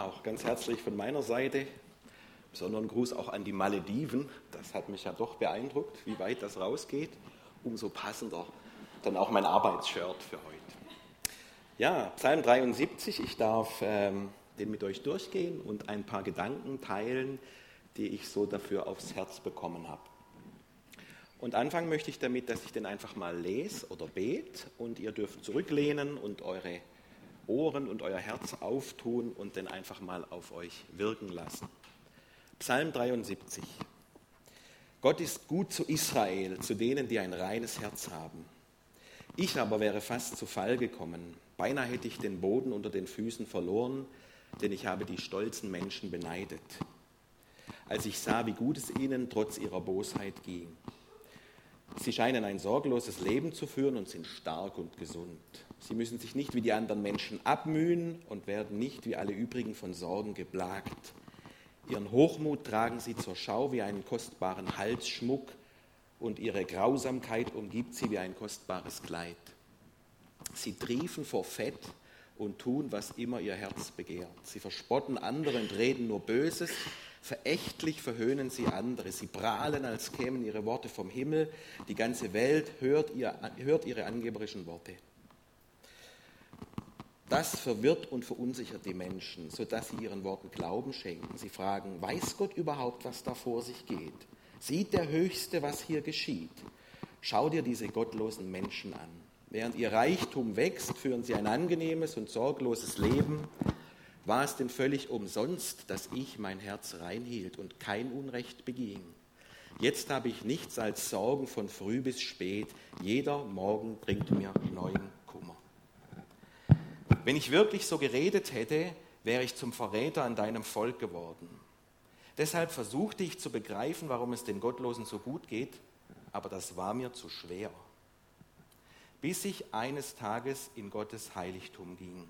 Auch ganz herzlich von meiner Seite. Besonderen Gruß auch an die Malediven. Das hat mich ja doch beeindruckt, wie weit das rausgeht. Umso passender dann auch mein Arbeitsshirt für heute. Ja, Psalm 73. Ich darf ähm, den mit euch durchgehen und ein paar Gedanken teilen, die ich so dafür aufs Herz bekommen habe. Und anfangen möchte ich damit, dass ich den einfach mal lese oder bete und ihr dürft zurücklehnen und eure Ohren und euer Herz auftun und den einfach mal auf euch wirken lassen. Psalm 73. Gott ist gut zu Israel, zu denen, die ein reines Herz haben. Ich aber wäre fast zu Fall gekommen. Beinahe hätte ich den Boden unter den Füßen verloren, denn ich habe die stolzen Menschen beneidet. Als ich sah, wie gut es ihnen trotz ihrer Bosheit ging. Sie scheinen ein sorgloses Leben zu führen und sind stark und gesund. Sie müssen sich nicht wie die anderen Menschen abmühen und werden nicht wie alle übrigen von Sorgen geplagt. Ihren Hochmut tragen sie zur Schau wie einen kostbaren Halsschmuck und ihre Grausamkeit umgibt sie wie ein kostbares Kleid. Sie triefen vor Fett und tun, was immer ihr Herz begehrt. Sie verspotten andere und reden nur Böses. Verächtlich verhöhnen sie andere. Sie prahlen, als kämen ihre Worte vom Himmel. Die ganze Welt hört, ihr, hört ihre angeberischen Worte. Das verwirrt und verunsichert die Menschen, sodass sie ihren Worten Glauben schenken. Sie fragen, weiß Gott überhaupt, was da vor sich geht? Sieht der Höchste, was hier geschieht? Schau dir diese gottlosen Menschen an. Während ihr Reichtum wächst, führen sie ein angenehmes und sorgloses Leben. War es denn völlig umsonst, dass ich mein Herz reinhielt und kein Unrecht beging? Jetzt habe ich nichts als Sorgen von früh bis spät. Jeder Morgen bringt mir neuen wenn ich wirklich so geredet hätte, wäre ich zum Verräter an deinem Volk geworden. Deshalb versuchte ich zu begreifen, warum es den Gottlosen so gut geht, aber das war mir zu schwer. Bis ich eines Tages in Gottes Heiligtum ging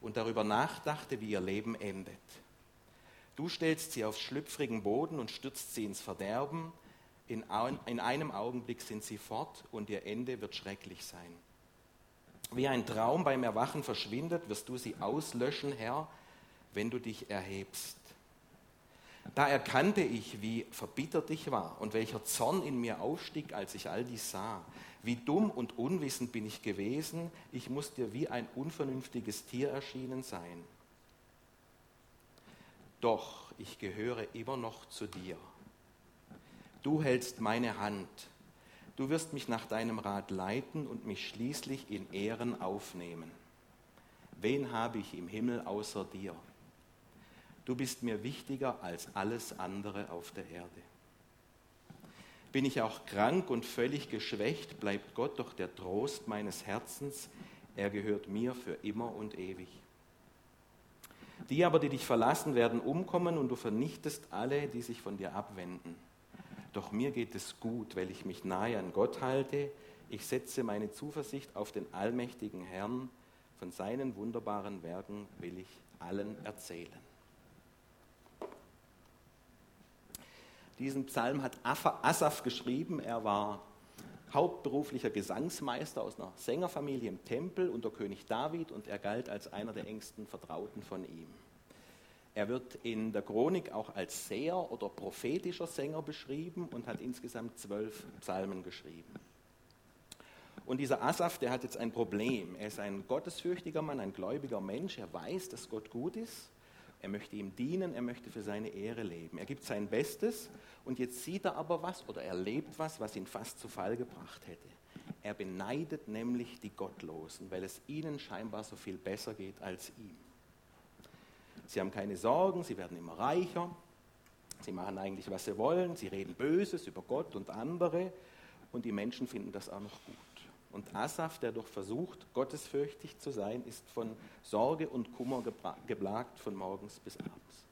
und darüber nachdachte, wie ihr Leben endet. Du stellst sie auf schlüpfrigen Boden und stürzt sie ins Verderben. In, einem Augenblick sind sie fort und ihr Ende wird schrecklich sein wie ein Traum beim Erwachen verschwindet, wirst du sie auslöschen, Herr, wenn du dich erhebst. Da erkannte ich, wie verbittert ich war und welcher Zorn in mir aufstieg, als ich all dies sah. Wie dumm und unwissend bin ich gewesen, ich muss dir wie ein unvernünftiges Tier erschienen sein. Doch ich gehöre immer noch zu dir. Du hältst meine Hand Du wirst mich nach deinem Rat leiten und mich schließlich in Ehren aufnehmen. Wen habe ich im Himmel außer dir? Du bist mir wichtiger als alles andere auf der Erde. Bin ich auch krank und völlig geschwächt, bleibt Gott doch der Trost meines Herzens. Er gehört mir für immer und ewig. Die aber, die dich verlassen, werden umkommen und du vernichtest alle, die sich von dir abwenden. Doch mir geht es gut, weil ich mich nahe an Gott halte. Ich setze meine Zuversicht auf den allmächtigen Herrn. Von seinen wunderbaren Werken will ich allen erzählen. Diesen Psalm hat Asaf geschrieben. Er war hauptberuflicher Gesangsmeister aus einer Sängerfamilie im Tempel unter König David und er galt als einer der engsten Vertrauten von ihm. Er wird in der Chronik auch als Seher oder prophetischer Sänger beschrieben und hat insgesamt zwölf Psalmen geschrieben. Und dieser Asaf, der hat jetzt ein Problem. Er ist ein gottesfürchtiger Mann, ein gläubiger Mensch. Er weiß, dass Gott gut ist. Er möchte ihm dienen, er möchte für seine Ehre leben. Er gibt sein Bestes und jetzt sieht er aber was oder erlebt was, was ihn fast zu Fall gebracht hätte. Er beneidet nämlich die Gottlosen, weil es ihnen scheinbar so viel besser geht als ihm. Sie haben keine Sorgen, sie werden immer reicher, sie machen eigentlich, was sie wollen, sie reden Böses über Gott und andere und die Menschen finden das auch noch gut. Und Asaf, der doch versucht, gottesfürchtig zu sein, ist von Sorge und Kummer geplagt von morgens bis abends.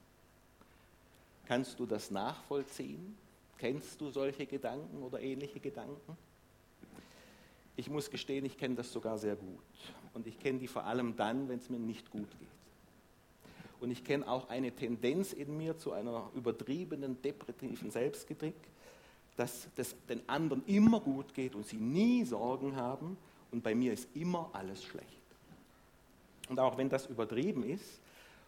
Kannst du das nachvollziehen? Kennst du solche Gedanken oder ähnliche Gedanken? Ich muss gestehen, ich kenne das sogar sehr gut. Und ich kenne die vor allem dann, wenn es mir nicht gut geht. Und ich kenne auch eine Tendenz in mir zu einer übertriebenen, depressiven Selbstkritik, dass es den anderen immer gut geht und sie nie Sorgen haben und bei mir ist immer alles schlecht. Und auch wenn das übertrieben ist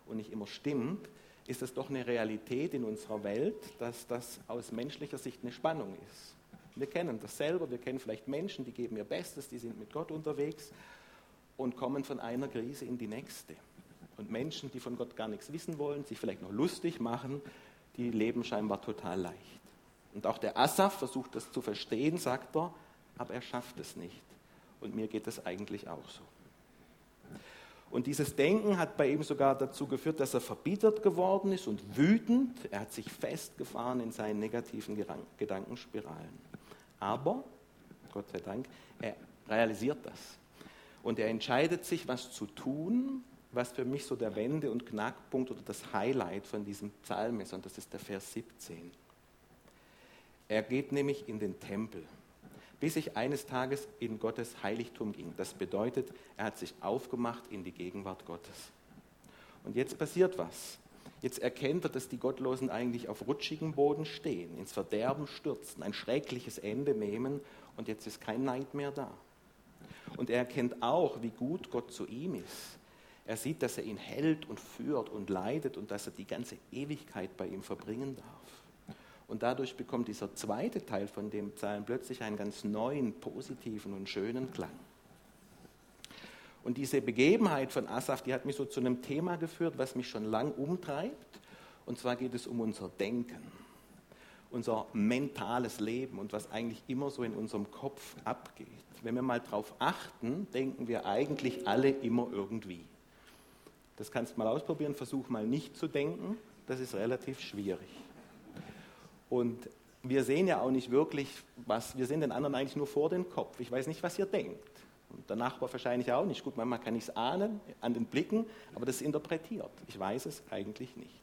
und nicht immer stimmt, ist es doch eine Realität in unserer Welt, dass das aus menschlicher Sicht eine Spannung ist. Wir kennen das selber, wir kennen vielleicht Menschen, die geben ihr Bestes, die sind mit Gott unterwegs und kommen von einer Krise in die nächste. Und Menschen, die von Gott gar nichts wissen wollen, sich vielleicht noch lustig machen, die leben scheinbar total leicht. Und auch der Asaf versucht das zu verstehen, sagt er, aber er schafft es nicht. Und mir geht es eigentlich auch so. Und dieses Denken hat bei ihm sogar dazu geführt, dass er verbittert geworden ist und wütend. Er hat sich festgefahren in seinen negativen Gedankenspiralen. Aber, Gott sei Dank, er realisiert das. Und er entscheidet sich, was zu tun, was für mich so der Wende- und Knackpunkt oder das Highlight von diesem Psalm ist. Und das ist der Vers 17. Er geht nämlich in den Tempel bis ich eines Tages in Gottes Heiligtum ging. Das bedeutet, er hat sich aufgemacht in die Gegenwart Gottes. Und jetzt passiert was. Jetzt erkennt er, dass die Gottlosen eigentlich auf rutschigem Boden stehen, ins Verderben stürzen, ein schreckliches Ende nehmen und jetzt ist kein Neid mehr da. Und er erkennt auch, wie gut Gott zu ihm ist. Er sieht, dass er ihn hält und führt und leidet und dass er die ganze Ewigkeit bei ihm verbringen darf. Und dadurch bekommt dieser zweite Teil von dem Psalm plötzlich einen ganz neuen, positiven und schönen Klang. Und diese Begebenheit von Asaf, die hat mich so zu einem Thema geführt, was mich schon lang umtreibt. Und zwar geht es um unser Denken, unser mentales Leben und was eigentlich immer so in unserem Kopf abgeht. Wenn wir mal drauf achten, denken wir eigentlich alle immer irgendwie. Das kannst du mal ausprobieren, versuch mal nicht zu denken, das ist relativ schwierig. Und wir sehen ja auch nicht wirklich, was, wir sehen den anderen eigentlich nur vor den Kopf. Ich weiß nicht, was ihr denkt. Und der Nachbar wahrscheinlich auch nicht. Gut, manchmal kann ich es ahnen an den Blicken, aber das ist interpretiert. Ich weiß es eigentlich nicht.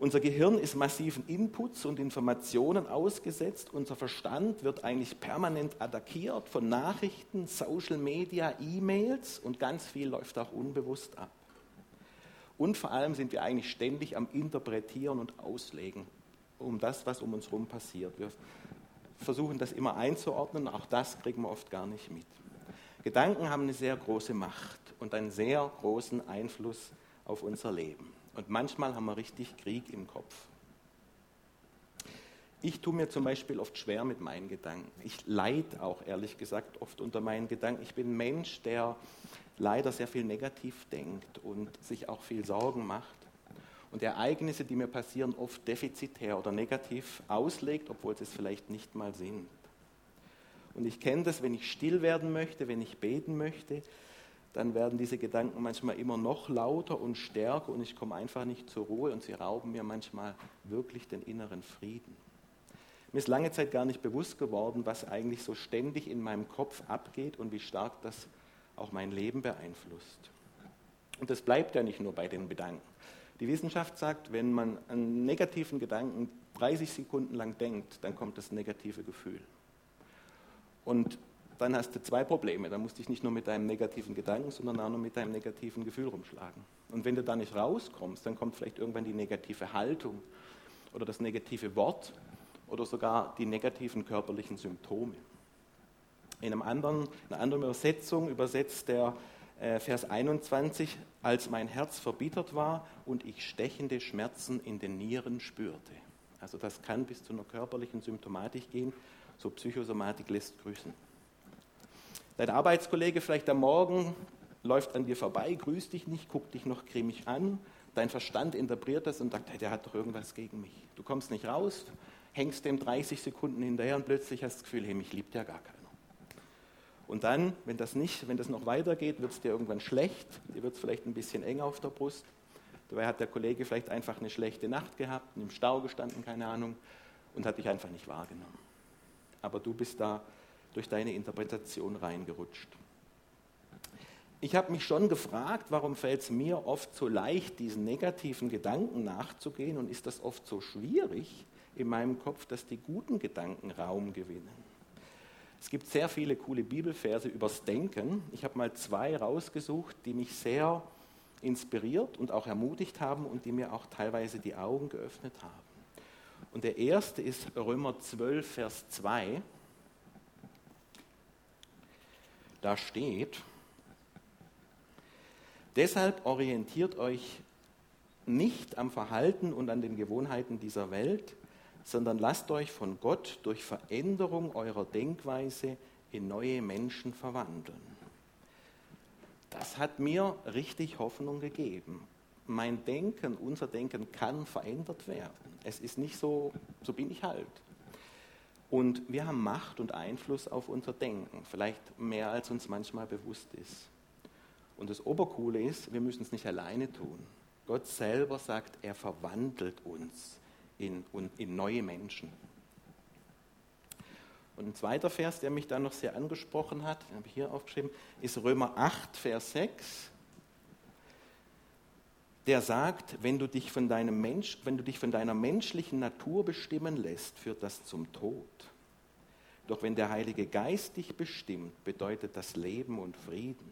Unser Gehirn ist massiven Inputs und Informationen ausgesetzt. Unser Verstand wird eigentlich permanent attackiert von Nachrichten, Social Media, E-Mails und ganz viel läuft auch unbewusst ab. Und vor allem sind wir eigentlich ständig am Interpretieren und Auslegen um das, was um uns herum passiert. Wir versuchen das immer einzuordnen, auch das kriegen wir oft gar nicht mit. Gedanken haben eine sehr große Macht und einen sehr großen Einfluss auf unser Leben. Und manchmal haben wir richtig Krieg im Kopf. Ich tue mir zum Beispiel oft schwer mit meinen Gedanken. Ich leide auch ehrlich gesagt oft unter meinen Gedanken. Ich bin ein Mensch, der leider sehr viel negativ denkt und sich auch viel Sorgen macht und Ereignisse, die mir passieren, oft defizitär oder negativ auslegt, obwohl sie es vielleicht nicht mal sind. Und ich kenne das, wenn ich still werden möchte, wenn ich beten möchte, dann werden diese Gedanken manchmal immer noch lauter und stärker und ich komme einfach nicht zur Ruhe und sie rauben mir manchmal wirklich den inneren Frieden. Mir ist lange Zeit gar nicht bewusst geworden, was eigentlich so ständig in meinem Kopf abgeht und wie stark das auch mein Leben beeinflusst. Und das bleibt ja nicht nur bei den Gedanken. Die Wissenschaft sagt, wenn man einen negativen Gedanken 30 Sekunden lang denkt, dann kommt das negative Gefühl. Und dann hast du zwei Probleme. Dann musst du dich nicht nur mit deinem negativen Gedanken, sondern auch noch mit deinem negativen Gefühl rumschlagen. Und wenn du da nicht rauskommst, dann kommt vielleicht irgendwann die negative Haltung oder das negative Wort oder sogar die negativen körperlichen Symptome. In einem anderen, einer anderen Übersetzung übersetzt der äh, Vers 21, als mein Herz verbittert war und ich stechende Schmerzen in den Nieren spürte. Also das kann bis zu einer körperlichen Symptomatik gehen, so Psychosomatik lässt grüßen. Dein Arbeitskollege vielleicht am Morgen läuft an dir vorbei, grüßt dich nicht, guckt dich noch cremig an, dein Verstand interpretiert das und sagt, hey, der hat doch irgendwas gegen mich. Du kommst nicht raus, hängst dem 30 Sekunden hinterher und plötzlich hast du das Gefühl, hey, mich liebt ja gar keiner. Und dann, wenn das nicht, wenn das noch weitergeht, wird es dir irgendwann schlecht, dir wird es vielleicht ein bisschen eng auf der Brust. Dabei hat der Kollege vielleicht einfach eine schlechte Nacht gehabt, im Stau gestanden, keine Ahnung, und hat dich einfach nicht wahrgenommen. Aber du bist da durch deine Interpretation reingerutscht. Ich habe mich schon gefragt, warum fällt es mir oft so leicht, diesen negativen Gedanken nachzugehen und ist das oft so schwierig in meinem Kopf, dass die guten Gedanken Raum gewinnen. Es gibt sehr viele coole Bibelverse übers Denken. Ich habe mal zwei rausgesucht, die mich sehr inspiriert und auch ermutigt haben und die mir auch teilweise die Augen geöffnet haben. Und der erste ist Römer 12, Vers 2. Da steht, deshalb orientiert euch nicht am Verhalten und an den Gewohnheiten dieser Welt, sondern lasst euch von Gott durch Veränderung eurer Denkweise in neue Menschen verwandeln. Das hat mir richtig Hoffnung gegeben. Mein Denken, unser Denken kann verändert werden. Es ist nicht so, so bin ich halt. Und wir haben Macht und Einfluss auf unser Denken, vielleicht mehr als uns manchmal bewusst ist. Und das Obercoole ist, wir müssen es nicht alleine tun. Gott selber sagt, er verwandelt uns in, in neue Menschen. Und ein zweiter Vers, der mich da noch sehr angesprochen hat, den habe ich hier aufgeschrieben, ist Römer 8, Vers 6. Der sagt, wenn du, dich von deinem Mensch, wenn du dich von deiner menschlichen Natur bestimmen lässt, führt das zum Tod. Doch wenn der Heilige Geist dich bestimmt, bedeutet das Leben und Frieden.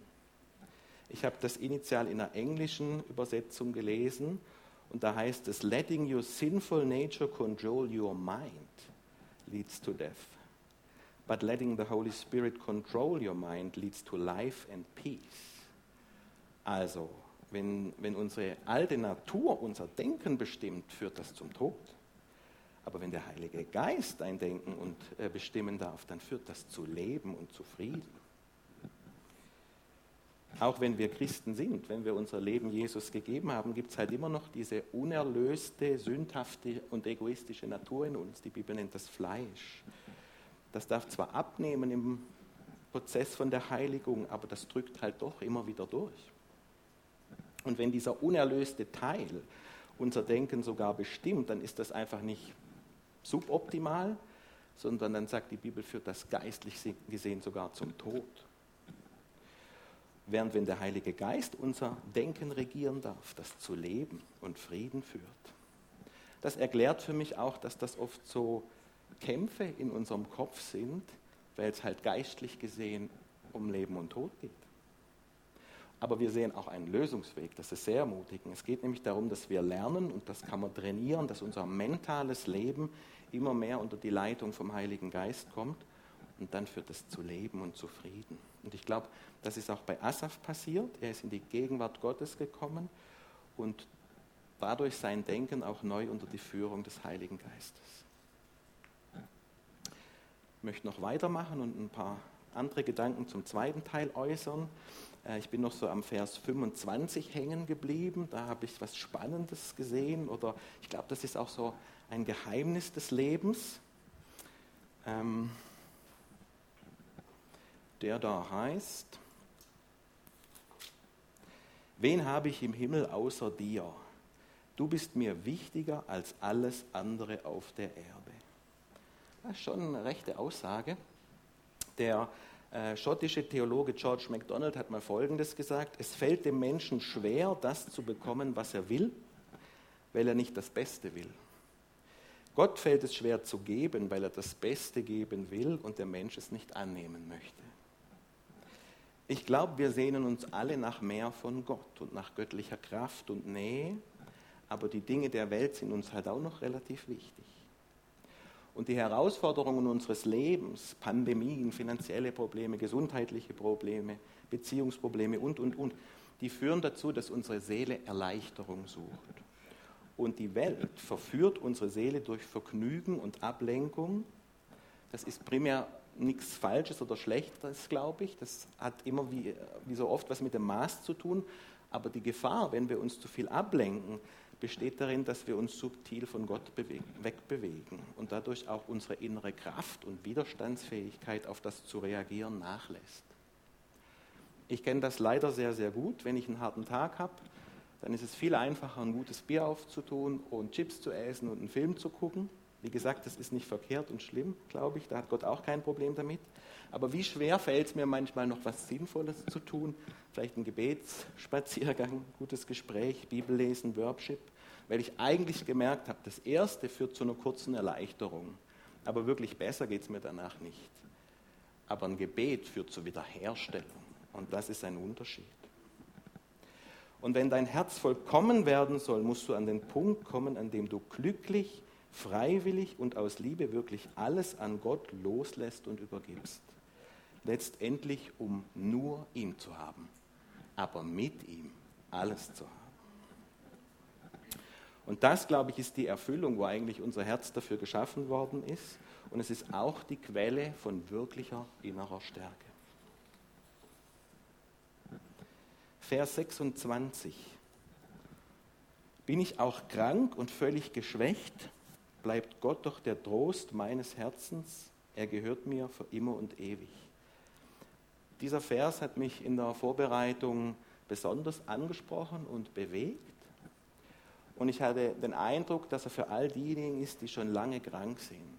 Ich habe das initial in einer englischen Übersetzung gelesen und da heißt es, letting your sinful nature control your mind leads to death. But letting the Holy Spirit control your mind leads to life and peace. Also, wenn, wenn unsere alte Natur unser Denken bestimmt, führt das zum Tod. Aber wenn der Heilige Geist dein Denken und äh, bestimmen darf, dann führt das zu Leben und zu Frieden. Auch wenn wir Christen sind, wenn wir unser Leben Jesus gegeben haben, gibt es halt immer noch diese unerlöste, sündhafte und egoistische Natur in uns. Die Bibel nennt das Fleisch. Das darf zwar abnehmen im Prozess von der Heiligung, aber das drückt halt doch immer wieder durch. Und wenn dieser unerlöste Teil unser Denken sogar bestimmt, dann ist das einfach nicht suboptimal, sondern dann sagt die Bibel, führt das geistlich gesehen sogar zum Tod. Während wenn der Heilige Geist unser Denken regieren darf, das zu Leben und Frieden führt. Das erklärt für mich auch, dass das oft so Kämpfe in unserem Kopf sind, weil es halt geistlich gesehen um Leben und Tod geht. Aber wir sehen auch einen Lösungsweg, das ist sehr ermutigend. Es geht nämlich darum, dass wir lernen, und das kann man trainieren, dass unser mentales Leben immer mehr unter die Leitung vom Heiligen Geist kommt und dann führt es zu Leben und zu Frieden. Und ich glaube, das ist auch bei Asaf passiert. Er ist in die Gegenwart Gottes gekommen und dadurch sein Denken auch neu unter die Führung des Heiligen Geistes. Ich möchte noch weitermachen und ein paar andere Gedanken zum zweiten Teil äußern. Äh, ich bin noch so am Vers 25 hängen geblieben. Da habe ich was Spannendes gesehen oder ich glaube, das ist auch so ein Geheimnis des Lebens. Ähm, der da heißt, wen habe ich im Himmel außer dir? Du bist mir wichtiger als alles andere auf der Erde. Das ist schon eine rechte Aussage. Der äh, schottische Theologe George MacDonald hat mal Folgendes gesagt, es fällt dem Menschen schwer, das zu bekommen, was er will, weil er nicht das Beste will. Gott fällt es schwer zu geben, weil er das Beste geben will und der Mensch es nicht annehmen möchte. Ich glaube, wir sehnen uns alle nach mehr von Gott und nach göttlicher Kraft und Nähe, aber die Dinge der Welt sind uns halt auch noch relativ wichtig. Und die Herausforderungen unseres Lebens, Pandemien, finanzielle Probleme, gesundheitliche Probleme, Beziehungsprobleme und, und, und, die führen dazu, dass unsere Seele Erleichterung sucht. Und die Welt verführt unsere Seele durch Vergnügen und Ablenkung. Das ist primär nichts Falsches oder Schlechtes, glaube ich. Das hat immer wie, wie so oft was mit dem Maß zu tun. Aber die Gefahr, wenn wir uns zu viel ablenken, besteht darin, dass wir uns subtil von Gott wegbewegen und dadurch auch unsere innere Kraft und Widerstandsfähigkeit auf das zu reagieren nachlässt. Ich kenne das leider sehr, sehr gut. Wenn ich einen harten Tag habe, dann ist es viel einfacher, ein gutes Bier aufzutun und Chips zu essen und einen Film zu gucken wie gesagt, das ist nicht verkehrt und schlimm, glaube ich, da hat Gott auch kein Problem damit. Aber wie schwer fällt es mir manchmal noch was Sinnvolles zu tun? Vielleicht ein Gebetsspaziergang, gutes Gespräch, Bibellesen, Worship, weil ich eigentlich gemerkt habe, das erste führt zu einer kurzen Erleichterung. Aber wirklich besser geht es mir danach nicht. Aber ein Gebet führt zur Wiederherstellung. Und das ist ein Unterschied. Und wenn dein Herz vollkommen werden soll, musst du an den Punkt kommen, an dem du glücklich freiwillig und aus Liebe wirklich alles an Gott loslässt und übergibst. Letztendlich, um nur ihn zu haben, aber mit ihm alles zu haben. Und das, glaube ich, ist die Erfüllung, wo eigentlich unser Herz dafür geschaffen worden ist. Und es ist auch die Quelle von wirklicher innerer Stärke. Vers 26. Bin ich auch krank und völlig geschwächt, bleibt Gott doch der Trost meines Herzens, er gehört mir für immer und ewig. Dieser Vers hat mich in der Vorbereitung besonders angesprochen und bewegt. Und ich hatte den Eindruck, dass er für all diejenigen ist, die schon lange krank sind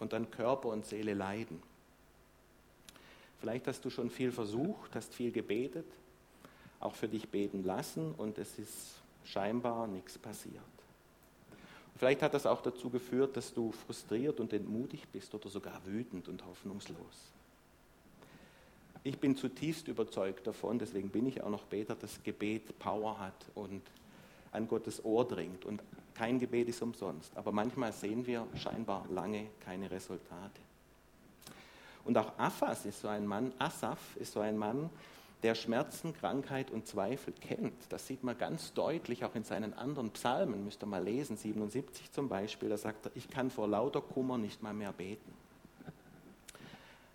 und dann Körper und Seele leiden. Vielleicht hast du schon viel versucht, hast viel gebetet, auch für dich beten lassen und es ist scheinbar nichts passiert. Vielleicht hat das auch dazu geführt, dass du frustriert und entmutigt bist oder sogar wütend und hoffnungslos. Ich bin zutiefst überzeugt davon, deswegen bin ich auch noch Beter, dass Gebet Power hat und an Gottes Ohr dringt. Und kein Gebet ist umsonst. Aber manchmal sehen wir scheinbar lange keine Resultate. Und auch Aphas ist so ein Mann, Asaf ist so ein Mann, der Schmerzen, Krankheit und Zweifel kennt. Das sieht man ganz deutlich auch in seinen anderen Psalmen. Müsst ihr mal lesen, 77 zum Beispiel. Da sagt er, ich kann vor lauter Kummer nicht mal mehr beten.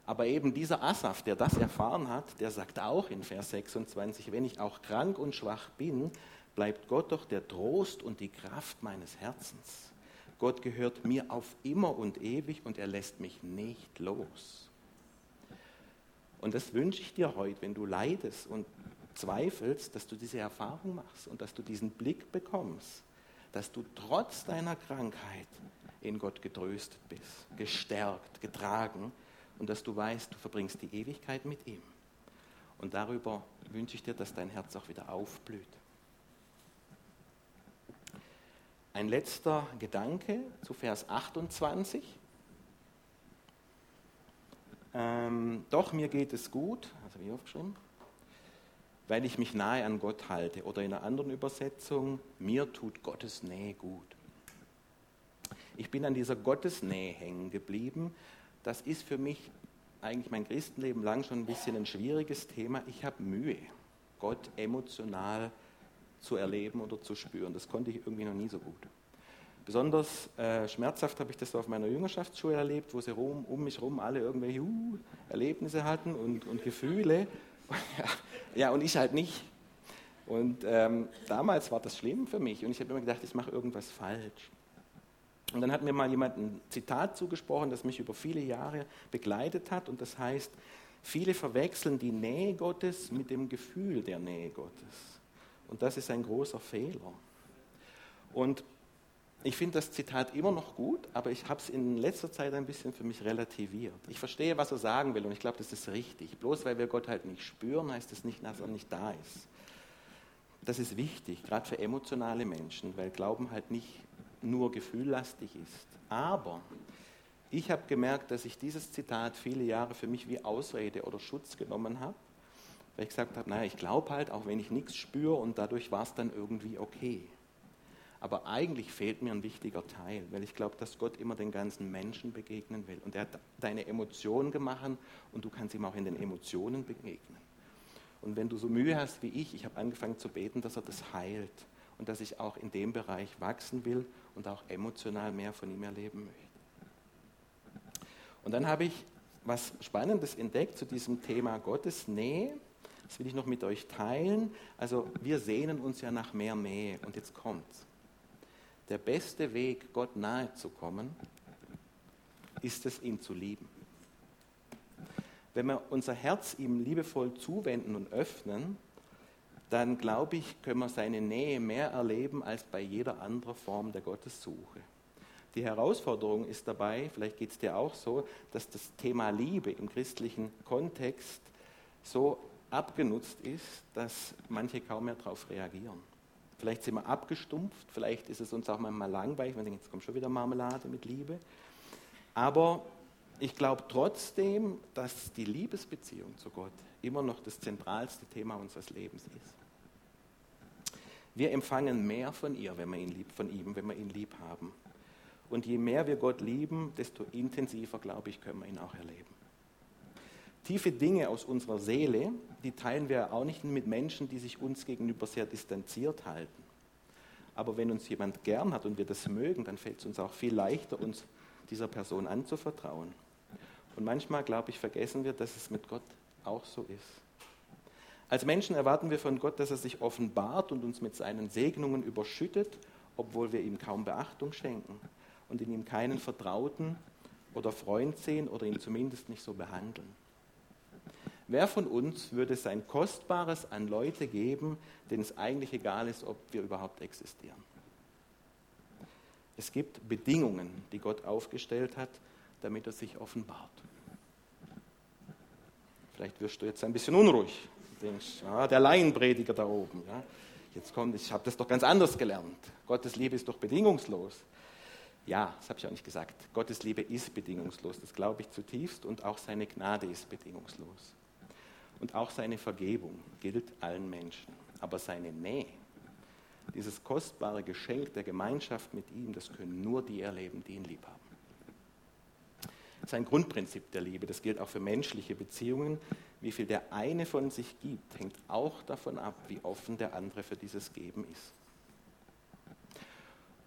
Aber eben dieser Asaf, der das erfahren hat, der sagt auch in Vers 26, wenn ich auch krank und schwach bin, bleibt Gott doch der Trost und die Kraft meines Herzens. Gott gehört mir auf immer und ewig und er lässt mich nicht los. Und das wünsche ich dir heute, wenn du leidest und zweifelst, dass du diese Erfahrung machst und dass du diesen Blick bekommst, dass du trotz deiner Krankheit in Gott getröstet bist, gestärkt, getragen und dass du weißt, du verbringst die Ewigkeit mit ihm. Und darüber wünsche ich dir, dass dein Herz auch wieder aufblüht. Ein letzter Gedanke zu Vers 28. Ähm, doch mir geht es gut, also wie aufgeschrieben, weil ich mich nahe an Gott halte. Oder in einer anderen Übersetzung, mir tut Gottes Nähe gut. Ich bin an dieser Gottesnähe hängen geblieben. Das ist für mich eigentlich mein Christenleben lang schon ein bisschen ein schwieriges Thema. Ich habe Mühe, Gott emotional zu erleben oder zu spüren. Das konnte ich irgendwie noch nie so gut. Besonders äh, schmerzhaft habe ich das auf meiner Jüngerschaftsschule erlebt, wo sie rum, um mich herum alle irgendwelche uh, Erlebnisse hatten und, und Gefühle. ja, und ich halt nicht. Und ähm, damals war das schlimm für mich und ich habe immer gedacht, ich mache irgendwas falsch. Und dann hat mir mal jemand ein Zitat zugesprochen, das mich über viele Jahre begleitet hat und das heißt, viele verwechseln die Nähe Gottes mit dem Gefühl der Nähe Gottes. Und das ist ein großer Fehler. Und ich finde das Zitat immer noch gut, aber ich habe es in letzter Zeit ein bisschen für mich relativiert. Ich verstehe, was er sagen will und ich glaube, das ist richtig. Bloß weil wir Gott halt nicht spüren, heißt das nicht, dass er nicht da ist. Das ist wichtig, gerade für emotionale Menschen, weil Glauben halt nicht nur gefühllastig ist. Aber ich habe gemerkt, dass ich dieses Zitat viele Jahre für mich wie Ausrede oder Schutz genommen habe, weil ich gesagt habe, naja, ich glaube halt, auch wenn ich nichts spüre und dadurch war es dann irgendwie okay. Aber eigentlich fehlt mir ein wichtiger Teil, weil ich glaube, dass Gott immer den ganzen Menschen begegnen will. Und er hat deine Emotionen gemacht und du kannst ihm auch in den Emotionen begegnen. Und wenn du so Mühe hast wie ich, ich habe angefangen zu beten, dass er das heilt und dass ich auch in dem Bereich wachsen will und auch emotional mehr von ihm erleben möchte. Und dann habe ich was Spannendes entdeckt zu diesem Thema Gottes Nähe. Das will ich noch mit euch teilen. Also wir sehnen uns ja nach mehr Nähe. Und jetzt kommt's der beste Weg, Gott nahe zu kommen, ist es, ihn zu lieben. Wenn wir unser Herz ihm liebevoll zuwenden und öffnen, dann glaube ich, können wir seine Nähe mehr erleben als bei jeder anderen Form der Gottessuche. Die Herausforderung ist dabei, vielleicht geht es dir auch so, dass das Thema Liebe im christlichen Kontext so abgenutzt ist, dass manche kaum mehr darauf reagieren. Vielleicht sind wir abgestumpft, vielleicht ist es uns auch manchmal langweilig, wir denken, jetzt kommt schon wieder Marmelade mit Liebe. Aber ich glaube trotzdem, dass die Liebesbeziehung zu Gott immer noch das zentralste Thema unseres Lebens ist. Wir empfangen mehr von ihr, wenn wir ihn lieb, von ihm, wenn wir ihn lieb haben. Und je mehr wir Gott lieben, desto intensiver, glaube ich, können wir ihn auch erleben. Tiefe Dinge aus unserer Seele, die teilen wir auch nicht mit Menschen, die sich uns gegenüber sehr distanziert halten. Aber wenn uns jemand gern hat und wir das mögen, dann fällt es uns auch viel leichter, uns dieser Person anzuvertrauen. Und manchmal, glaube ich, vergessen wir, dass es mit Gott auch so ist. Als Menschen erwarten wir von Gott, dass er sich offenbart und uns mit seinen Segnungen überschüttet, obwohl wir ihm kaum Beachtung schenken und in ihm keinen Vertrauten oder Freund sehen oder ihn zumindest nicht so behandeln. Wer von uns würde sein Kostbares an Leute geben, denen es eigentlich egal ist, ob wir überhaupt existieren? Es gibt Bedingungen, die Gott aufgestellt hat, damit er sich offenbart. Vielleicht wirst du jetzt ein bisschen unruhig. Du denkst, ah, der Laienprediger da oben. Ja. Jetzt kommt, ich habe das doch ganz anders gelernt. Gottes Liebe ist doch bedingungslos. Ja, das habe ich auch nicht gesagt. Gottes Liebe ist bedingungslos, das glaube ich zutiefst und auch seine Gnade ist bedingungslos. Und auch seine Vergebung gilt allen Menschen. Aber seine Nähe, dieses kostbare Geschenk der Gemeinschaft mit ihm, das können nur die erleben, die ihn lieb haben. Das ist ein Grundprinzip der Liebe. Das gilt auch für menschliche Beziehungen. Wie viel der eine von sich gibt, hängt auch davon ab, wie offen der andere für dieses Geben ist.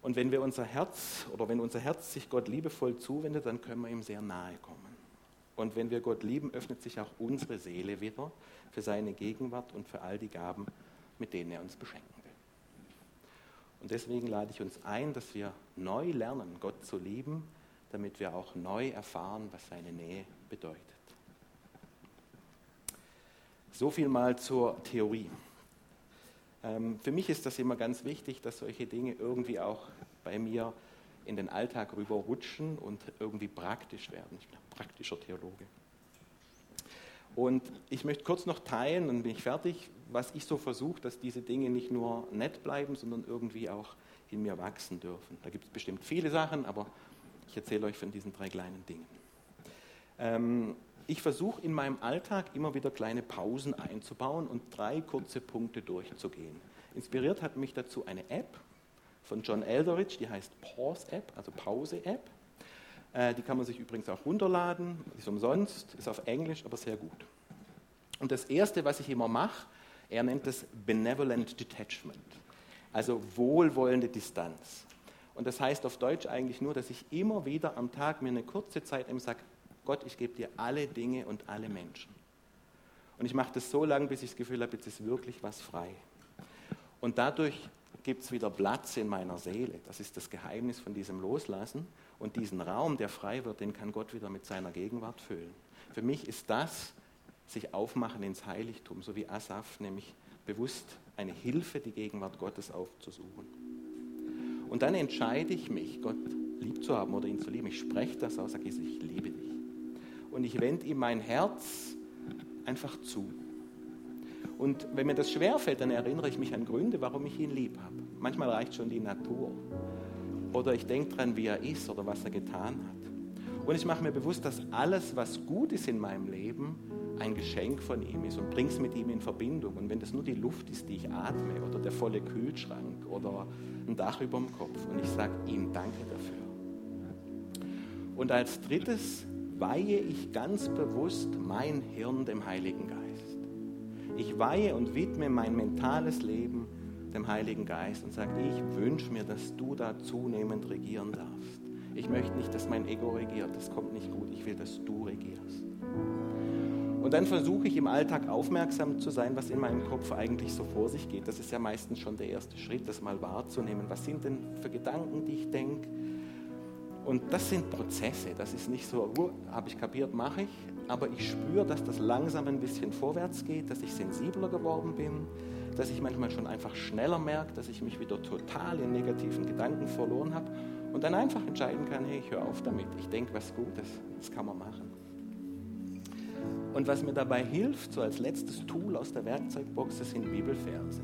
Und wenn wir unser Herz oder wenn unser Herz sich Gott liebevoll zuwendet, dann können wir ihm sehr nahe kommen. Und wenn wir Gott lieben, öffnet sich auch unsere Seele wieder für seine Gegenwart und für all die Gaben, mit denen er uns beschenken will. Und deswegen lade ich uns ein, dass wir neu lernen, Gott zu lieben, damit wir auch neu erfahren, was seine Nähe bedeutet. So viel mal zur Theorie. Ähm, für mich ist das immer ganz wichtig, dass solche Dinge irgendwie auch bei mir in den Alltag rüberrutschen und irgendwie praktisch werden. Ich bin ein praktischer Theologe. Und ich möchte kurz noch teilen, dann bin ich fertig, was ich so versuche, dass diese Dinge nicht nur nett bleiben, sondern irgendwie auch in mir wachsen dürfen. Da gibt es bestimmt viele Sachen, aber ich erzähle euch von diesen drei kleinen Dingen. Ähm, ich versuche in meinem Alltag immer wieder kleine Pausen einzubauen und drei kurze Punkte durchzugehen. Inspiriert hat mich dazu eine App von John Elderidge, die heißt Pause App, also Pause App. Äh, die kann man sich übrigens auch runterladen, ist umsonst, ist auf Englisch, aber sehr gut. Und das Erste, was ich immer mache, er nennt es Benevolent Detachment, also wohlwollende Distanz. Und das heißt auf Deutsch eigentlich nur, dass ich immer wieder am Tag mir eine kurze Zeit eben sage, Gott, ich gebe dir alle Dinge und alle Menschen. Und ich mache das so lange, bis ich das Gefühl habe, jetzt ist wirklich was frei. Und dadurch gibt es wieder Platz in meiner Seele. Das ist das Geheimnis von diesem Loslassen. Und diesen Raum, der frei wird, den kann Gott wieder mit seiner Gegenwart füllen. Für mich ist das sich aufmachen ins Heiligtum, so wie Asaf, nämlich bewusst eine Hilfe, die Gegenwart Gottes aufzusuchen. Und dann entscheide ich mich, Gott lieb zu haben oder ihn zu lieben. Ich spreche das aus, sage ich, ich liebe dich. Und ich wende ihm mein Herz einfach zu. Und wenn mir das schwerfällt, dann erinnere ich mich an Gründe, warum ich ihn lieb habe. Manchmal reicht schon die Natur. Oder ich denke daran, wie er ist oder was er getan hat. Und ich mache mir bewusst, dass alles, was gut ist in meinem Leben, ein Geschenk von ihm ist und bringe es mit ihm in Verbindung. Und wenn das nur die Luft ist, die ich atme, oder der volle Kühlschrank oder ein Dach über dem Kopf, und ich sage ihm Danke dafür. Und als drittes weihe ich ganz bewusst mein Hirn dem Heiligen Geist. Ich weihe und widme mein mentales Leben dem Heiligen Geist und sage, ich wünsche mir, dass du da zunehmend regieren darfst. Ich möchte nicht, dass mein Ego regiert, das kommt nicht gut. Ich will, dass du regierst. Und dann versuche ich im Alltag aufmerksam zu sein, was in meinem Kopf eigentlich so vor sich geht. Das ist ja meistens schon der erste Schritt, das mal wahrzunehmen. Was sind denn für Gedanken, die ich denke? Und das sind Prozesse. Das ist nicht so, uh, habe ich kapiert, mache ich. Aber ich spüre, dass das langsam ein bisschen vorwärts geht, dass ich sensibler geworden bin, dass ich manchmal schon einfach schneller merke, dass ich mich wieder total in negativen Gedanken verloren habe und dann einfach entscheiden kann, hey, ich höre auf damit. Ich denke was Gutes, das kann man machen. Und was mir dabei hilft, so als letztes Tool aus der Werkzeugbox, das sind Bibelverse.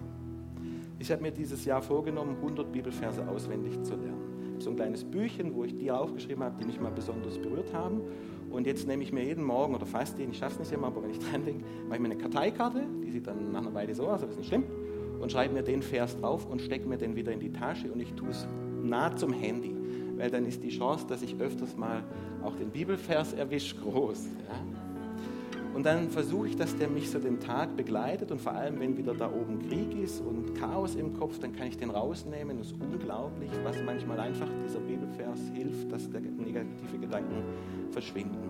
Ich habe mir dieses Jahr vorgenommen, 100 Bibelverse auswendig zu lernen so ein kleines Büchchen, wo ich die aufgeschrieben habe, die mich mal besonders berührt haben. Und jetzt nehme ich mir jeden Morgen oder fast jeden, ich schaffe es nicht immer, aber wenn ich dran denke, mache ich mir eine Karteikarte, die sieht dann nach einer Weile so aus, aber ist nicht schlimm, und schreibe mir den Vers drauf und stecke mir den wieder in die Tasche und ich tue es nah zum Handy, weil dann ist die Chance, dass ich öfters mal auch den Bibelvers erwische, groß. Ja? Und dann versuche ich, dass der mich so den Tag begleitet und vor allem, wenn wieder da oben Krieg ist und Chaos im Kopf, dann kann ich den rausnehmen. Es ist unglaublich, was manchmal einfach dieser Bibelvers hilft, dass der negative Gedanken verschwinden.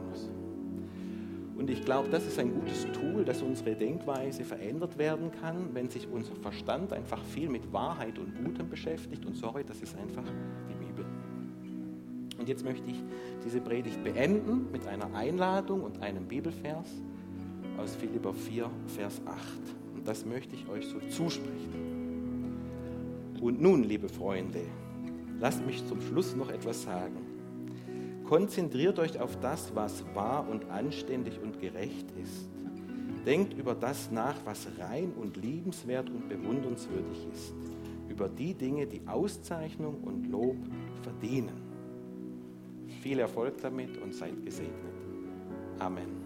Und ich glaube, das ist ein gutes Tool, dass unsere Denkweise verändert werden kann, wenn sich unser Verstand einfach viel mit Wahrheit und Gutem beschäftigt. Und sorry, das ist einfach die Bibel. Und jetzt möchte ich diese Predigt beenden mit einer Einladung und einem Bibelvers aus Philipper 4, Vers 8. Und das möchte ich euch so zusprechen. Und nun, liebe Freunde, lasst mich zum Schluss noch etwas sagen. Konzentriert euch auf das, was wahr und anständig und gerecht ist. Denkt über das nach, was rein und liebenswert und bewundernswürdig ist. Über die Dinge, die Auszeichnung und Lob verdienen. Viel Erfolg damit und seid gesegnet. Amen.